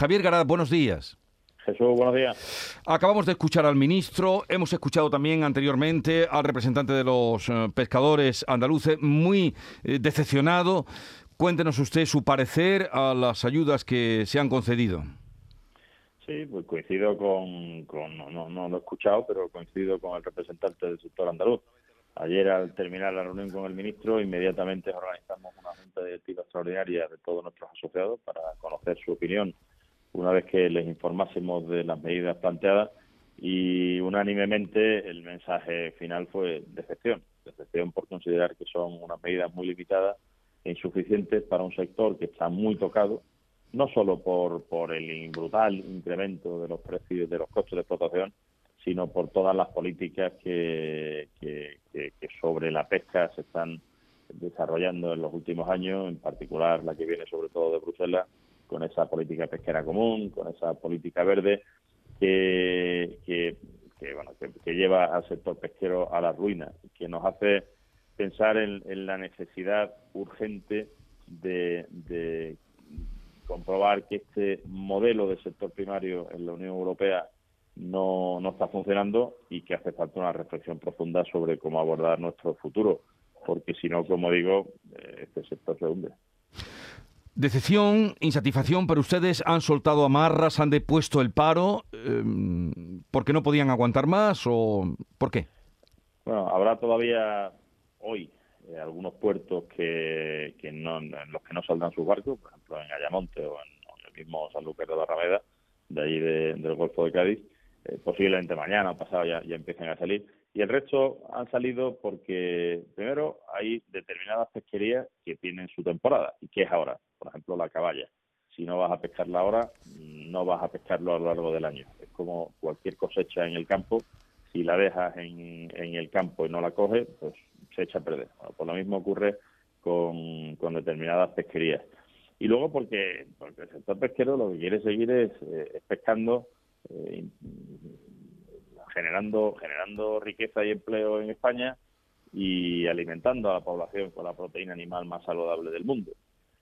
Javier Garat, buenos días. Jesús, buenos días. Acabamos de escuchar al ministro, hemos escuchado también anteriormente al representante de los eh, pescadores andaluces, muy eh, decepcionado. Cuéntenos usted su parecer a las ayudas que se han concedido. Sí, pues coincido con, no, no, lo he escuchado, pero coincido con el representante del sector andaluz. Ayer, al terminar la reunión con el ministro, inmediatamente organizamos una junta directiva extraordinaria de todos nuestros asociados para conocer su opinión una vez que les informásemos de las medidas planteadas y unánimemente el mensaje final fue decepción, decepción por considerar que son unas medidas muy limitadas e insuficientes para un sector que está muy tocado, no solo por, por el brutal incremento de los precios de los costos de explotación, sino por todas las políticas que, que sobre la pesca se están desarrollando en los últimos años, en particular la que viene sobre todo de Bruselas, con esa política pesquera común, con esa política verde que, que, bueno, que, lleva al sector pesquero a la ruina, que nos hace pensar en, la necesidad urgente de, comprobar que este modelo de sector primario en la Unión Europea no, no está funcionando y que hace falta una reflexión profunda sobre cómo abordar nuestro futuro, porque si no, como digo, eh, este sector se hunde. Decepción, insatisfacción, pero ustedes han soltado amarras, han depuesto el paro, eh, ¿porque no podían aguantar más o por qué? Bueno, habrá todavía hoy eh, algunos puertos que, que no, en los que no saldrán sus barcos, por ejemplo en Ayamonte o en, el mismo San Lucas de la Rameda, de ahí del Golfo de Cádiz, eh, posiblemente mañana o pasado ya, ya empiecen a salir y el resto han salido porque, primero, hay determinadas pesquerías que tienen su temporada. ¿Y qué es ahora? Por la caballa. Si no vas a pescarla ahora, no vas a pescarlo a lo largo del año. Es como cualquier cosecha en el campo. Si la dejas en, el campo y no la coges, pues se echa a perder. Bueno, pues lo mismo ocurre con, determinadas pesquerías. Y luego porque, el sector pesquero lo que quiere seguir es, eh, pescando eh, generando, generando riqueza y empleo en España y alimentando a la población con la proteína animal más saludable del mundo.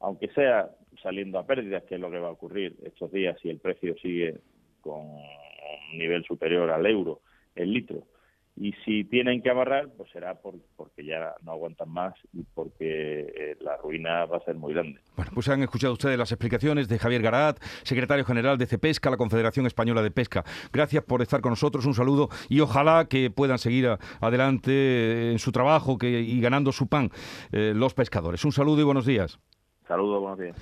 Aunque sea saliendo a pérdidas, que es lo que va a ocurrir estos días si el precio sigue con un nivel superior al euro el litro, y si tienen que amarrar, pues será porque ya no aguantan más y porque eh, la ruina va a ser muy grande. Bueno, pues han escuchado ustedes las explicaciones de Javier Garat, secretario general de CEPESCA, la Confederación Española de Pesca. Gracias por estar con nosotros, un saludo y ojalá que puedan seguir adelante en su trabajo que, y ganando su pan eh, los pescadores. Un saludo y buenos días. Saludos, buenos días.